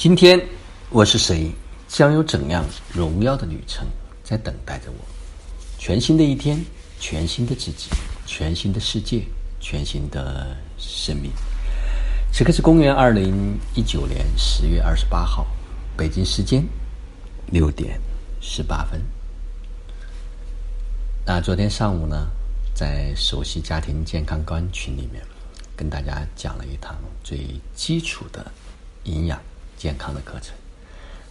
今天我是谁？将有怎样荣耀的旅程在等待着我？全新的一天，全新的自己，全新的世界，全新的生命。此刻是公元二零一九年十月二十八号，北京时间六点十八分。那昨天上午呢，在首席家庭健康官群里面，跟大家讲了一堂最基础的营养健康的课程。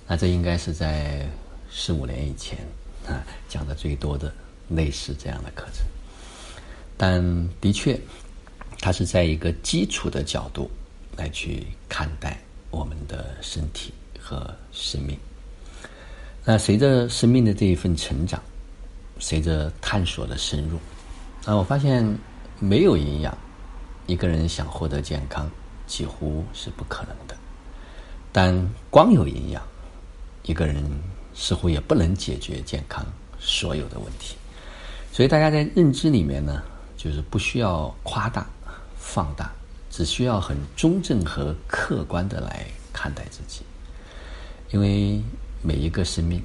那这应该是在四五年以前啊讲的最多的类似这样的课程，但的确，它是在一个基础的角度来去看待我们的身体和生命。那随着生命的这一份成长，随着探索的深入，啊，我发现没有营养，一个人想获得健康几乎是不可能的。但光有营养，一个人似乎也不能解决健康所有的问题，所以大家在认知里面呢，就是不需要夸大、放大，只需要很中正和客观的来看待自己，因为每一个生命，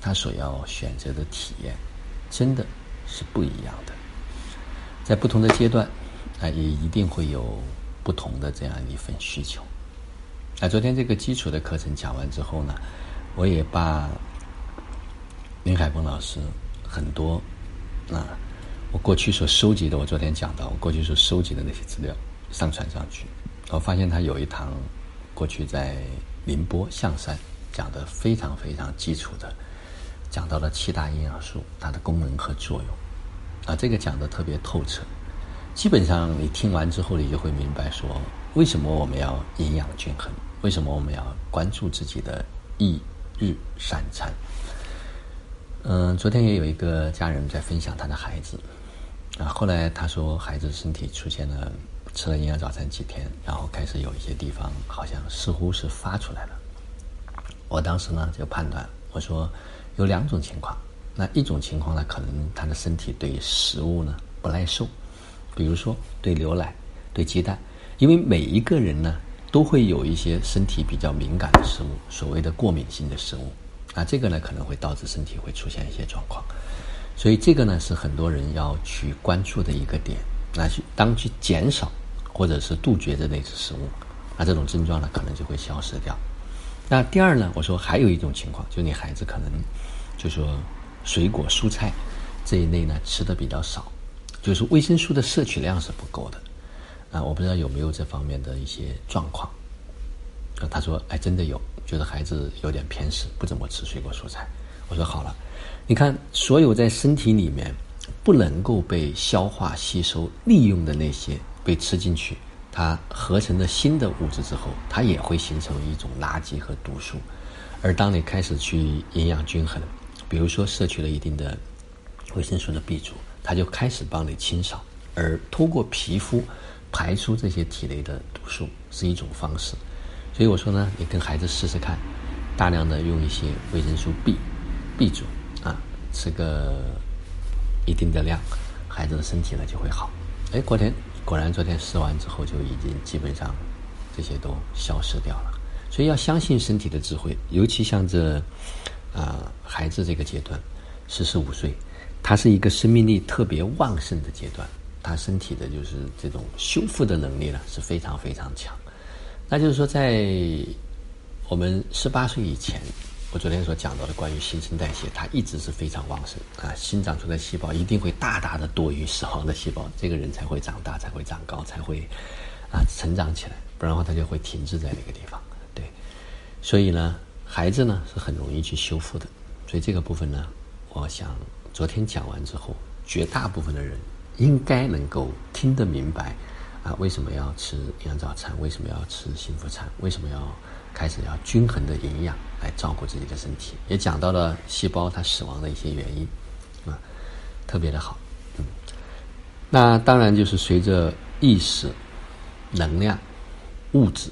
他所要选择的体验，真的是不一样的，在不同的阶段，啊，也一定会有不同的这样一份需求。啊，昨天这个基础的课程讲完之后呢。我也把林海峰老师很多啊，我过去所收集的，我昨天讲到，我过去所收集的那些资料上传上去。我发现他有一堂过去在宁波象山讲的非常非常基础的，讲到了七大营养素它的功能和作用啊，这个讲的特别透彻。基本上你听完之后，你就会明白说，为什么我们要营养均衡，为什么我们要关注自己的一。日三餐。嗯，昨天也有一个家人在分享他的孩子，啊，后来他说孩子身体出现了吃了营养早餐几天，然后开始有一些地方好像似乎是发出来了。我当时呢就判断，我说有两种情况，那一种情况呢，可能他的身体对食物呢不耐受，比如说对牛奶、对鸡蛋，因为每一个人呢。都会有一些身体比较敏感的食物，所谓的过敏性的食物，啊，这个呢可能会导致身体会出现一些状况，所以这个呢是很多人要去关注的一个点。那去当去减少或者是杜绝这类食物，那这种症状呢可能就会消失掉。那第二呢，我说还有一种情况，就你孩子可能就说水果蔬菜这一类呢吃的比较少，就是维生素的摄取量是不够的。啊，我不知道有没有这方面的一些状况。啊，他说：“哎，真的有，觉得孩子有点偏食，不怎么吃水果蔬菜。”我说：“好了，你看，所有在身体里面不能够被消化吸收利用的那些被吃进去，它合成了新的物质之后，它也会形成一种垃圾和毒素。而当你开始去营养均衡，比如说摄取了一定的维生素的 B 族，它就开始帮你清扫，而通过皮肤。”排出这些体内的毒素是一种方式，所以我说呢，你跟孩子试试看，大量的用一些维生素 B，B 族啊，吃个一定的量，孩子的身体呢就会好。哎，昨天果然昨天试完之后就已经基本上这些都消失掉了。所以要相信身体的智慧，尤其像这啊孩子这个阶段，十四五岁，他是一个生命力特别旺盛的阶段。他身体的。就是这种修复的能力呢是非常非常强，那就是说，在我们十八岁以前，我昨天所讲到的关于新陈代谢，它一直是非常旺盛啊，新长出的细胞一定会大大的。多于死亡的细胞，这个人才会长大，才会长高，才会啊成长起来，不然的话他就会停滞在那个地方。对，所以呢，孩子呢是很容易去修复的，所以这个部分呢，我想昨天讲完之后，绝大部分的人。应该能够听得明白，啊，为什么要吃营养早餐？为什么要吃幸福餐？为什么要开始要均衡的营养来照顾自己的身体？也讲到了细胞它死亡的一些原因，啊，特别的好。嗯，那当然就是随着意识、能量、物质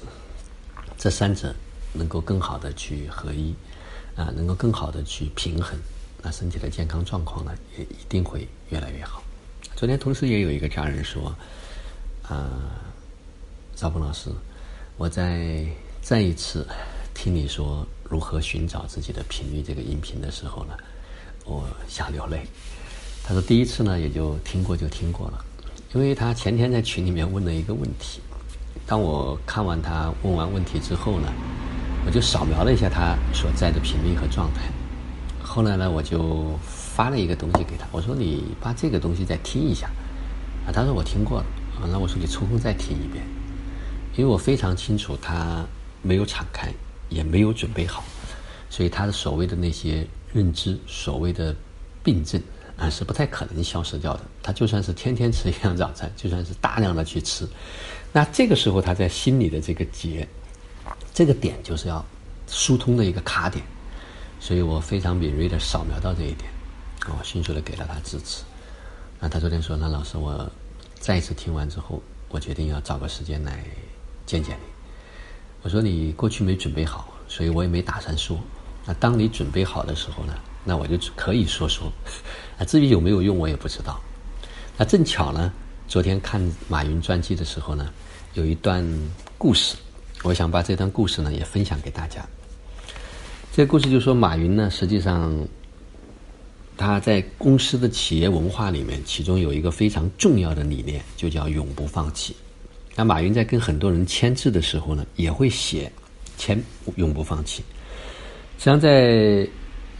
这三者能够更好的去合一，啊，能够更好的去平衡，那身体的健康状况呢，也一定会越来越好。昨天同时也有一个家人说：“啊，赵鹏老师，我在再一次听你说如何寻找自己的频率这个音频的时候呢，我想流泪。他说第一次呢也就听过就听过了，因为他前天在群里面问了一个问题，当我看完他问完问题之后呢，我就扫描了一下他所在的频率和状态。后来呢，我就发了一个东西给他，我说你把这个东西再听一下。啊，他说我听过了。啊，那我说你抽空再听一遍，因为我非常清楚他没有敞开，也没有准备好，所以他的所谓的那些认知、所谓的病症啊，是不太可能消失掉的。他就算是天天吃营养早餐，就算是大量的去吃，那这个时候他在心里的这个结，这个点就是要疏通的一个卡点。所以我非常敏锐的扫描到这一点，我迅速的给了他支持。那他昨天说：“那老师，我再一次听完之后，我决定要找个时间来见见你。”我说：“你过去没准备好，所以我也没打算说。那当你准备好的时候呢，那我就可以说说。啊，至于有没有用，我也不知道。那正巧呢，昨天看马云传记的时候呢，有一段故事，我想把这段故事呢也分享给大家。”这个故事就说，马云呢，实际上他在公司的企业文化里面，其中有一个非常重要的理念，就叫永不放弃。那马云在跟很多人签字的时候呢，也会写签永不放弃。实际上，在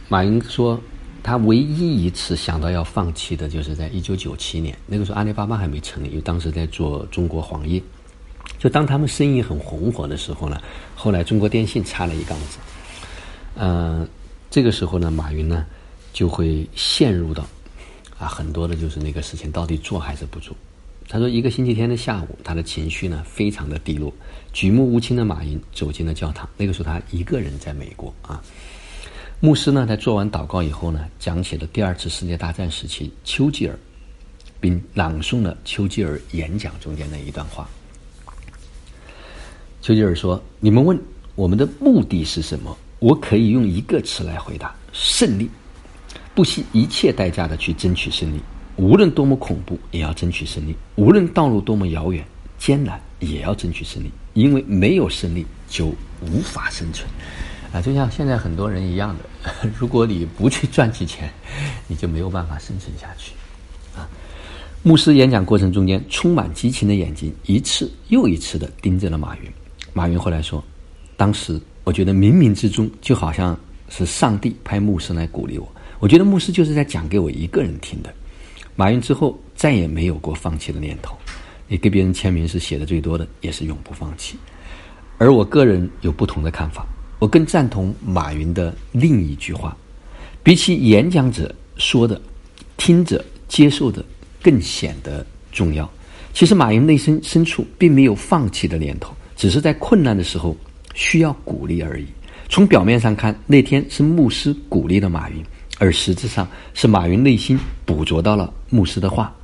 马云说他唯一一次想到要放弃的，就是在一九九七年，那个时候阿里巴巴还没成立，因为当时在做中国黄页。就当他们生意很红火的时候呢，后来中国电信插了一杠子。嗯，这个时候呢，马云呢就会陷入到啊很多的，就是那个事情到底做还是不做。他说，一个星期天的下午，他的情绪呢非常的低落，举目无亲的马云走进了教堂。那个时候他一个人在美国啊。牧师呢在做完祷告以后呢，讲起了第二次世界大战时期丘吉尔，并朗诵了丘吉尔演讲中间的一段话。丘吉尔说：“你们问我们的目的是什么？”我可以用一个词来回答：胜利。不惜一切代价的去争取胜利，无论多么恐怖，也要争取胜利；无论道路多么遥远、艰难，也要争取胜利。因为没有胜利，就无法生存。啊，就像现在很多人一样的，如果你不去赚取钱，你就没有办法生存下去。啊，牧师演讲过程中间，充满激情的眼睛一次又一次的盯着了马云。马云后来说，当时。我觉得冥冥之中就好像是上帝派牧师来鼓励我。我觉得牧师就是在讲给我一个人听的。马云之后再也没有过放弃的念头。你给别人签名是写的最多的，也是永不放弃。而我个人有不同的看法，我更赞同马云的另一句话：比起演讲者说的，听者接受的更显得重要。其实马云内心深处并没有放弃的念头，只是在困难的时候。需要鼓励而已。从表面上看，那天是牧师鼓励了马云，而实质上是马云内心捕捉到了牧师的话。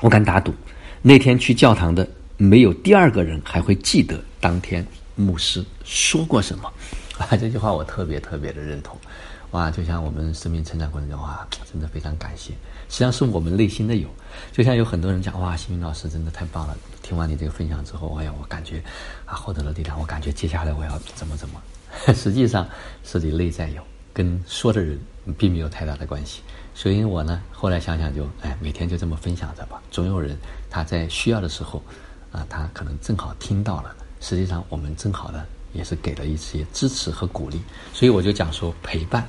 我敢打赌，那天去教堂的没有第二个人还会记得当天牧师说过什么。啊，这句话我特别特别的认同。哇，就像我们生命成长过程中，哇，真的非常感谢。实际上是我们内心的有，就像有很多人讲，哇，新云老师真的太棒了。听完你这个分享之后，哎呀，我感觉啊，获得了力量。我感觉接下来我要怎么怎么。实际上是你内在有，跟说的人并没有太大的关系。所以我呢，后来想想就，哎，每天就这么分享着吧。总有人他在需要的时候，啊，他可能正好听到了。实际上我们正好呢，也是给了一些支持和鼓励。所以我就讲说，陪伴、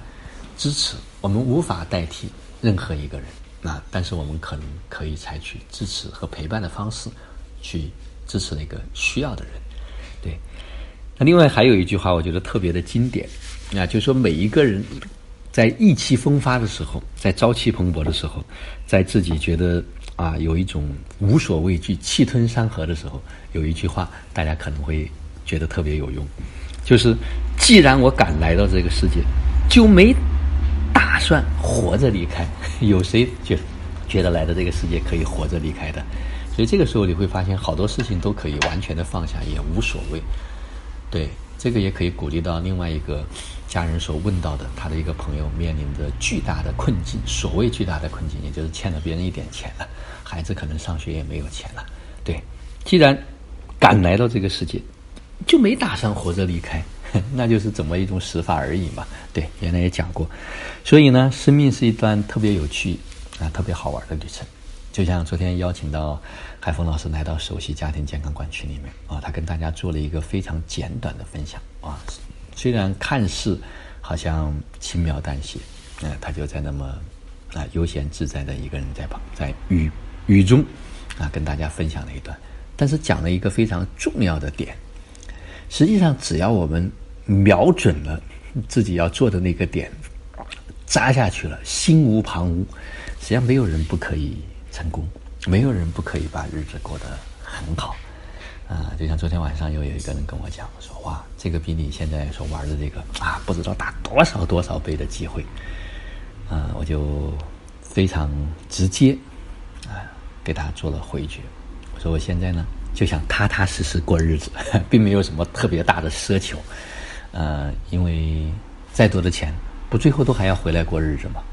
支持，我们无法代替任何一个人。那但是我们可能可以采取支持和陪伴的方式，去支持那个需要的人，对。那另外还有一句话，我觉得特别的经典，啊，就是说每一个人在意气风发的时候，在朝气蓬勃的时候，在自己觉得啊有一种无所畏惧、气吞山河的时候，有一句话大家可能会觉得特别有用，就是既然我敢来到这个世界，就没。打算活着离开，有谁觉觉得来到这个世界可以活着离开的？所以这个时候你会发现，好多事情都可以完全的放下，也无所谓。对，这个也可以鼓励到另外一个家人所问到的，他的一个朋友面临着巨大的困境。所谓巨大的困境，也就是欠了别人一点钱了，孩子可能上学也没有钱了。对，既然敢来到这个世界，就没打算活着离开。那就是怎么一种死法而已嘛。对，原来也讲过。所以呢，生命是一段特别有趣啊、特别好玩的旅程。就像昨天邀请到海峰老师来到首席家庭健康馆群里面啊，他跟大家做了一个非常简短的分享啊。虽然看似好像轻描淡写，嗯、他就在那么啊悠闲自在的一个人在旁在雨雨中啊跟大家分享了一段，但是讲了一个非常重要的点。实际上，只要我们瞄准了自己要做的那个点，扎下去了，心无旁骛，实际上没有人不可以成功，没有人不可以把日子过得很好。啊、就像昨天晚上又有一个人跟我讲说，哇，这个比你现在所玩的这个啊，不知道大多少多少倍的机会。啊、我就非常直接啊、给他做了回绝。我说我现在呢就想踏踏实实过日子，并没有什么特别大的奢求。呃，因为再多的钱，不最后都还要回来过日子嘛，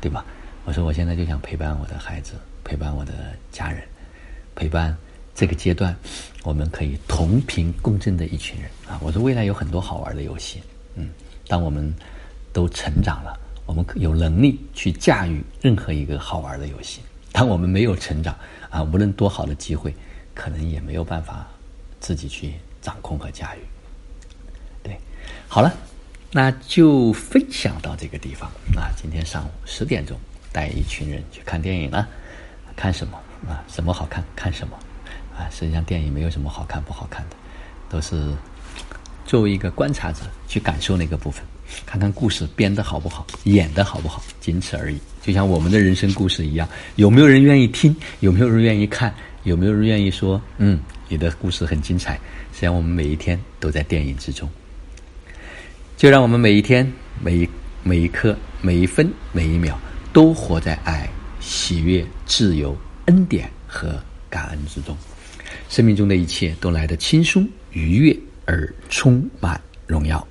对吧？我说我现在就想陪伴我的孩子，陪伴我的家人，陪伴这个阶段我们可以同频共振的一群人啊！我说未来有很多好玩的游戏，嗯，当我们都成长了，我们有能力去驾驭任何一个好玩的游戏。当我们没有成长啊，无论多好的机会，可能也没有办法自己去掌控和驾驭。对，好了，那就分享到这个地方啊。今天上午十点钟，带一群人去看电影了。看什么啊？什么好看看什么啊？实际上电影没有什么好看不好看的，都是作为一个观察者去感受那个部分，看看故事编得好不好，演得好不好，仅此而已。就像我们的人生故事一样，有没有人愿意听？有没有人愿意看？有没有人愿意说？嗯，你的故事很精彩。实际上，我们每一天都在电影之中。就让我们每一天、每一每一刻、每一分、每一秒，都活在爱、喜悦、自由、恩典和感恩之中。生命中的一切都来得轻松、愉悦而充满荣耀。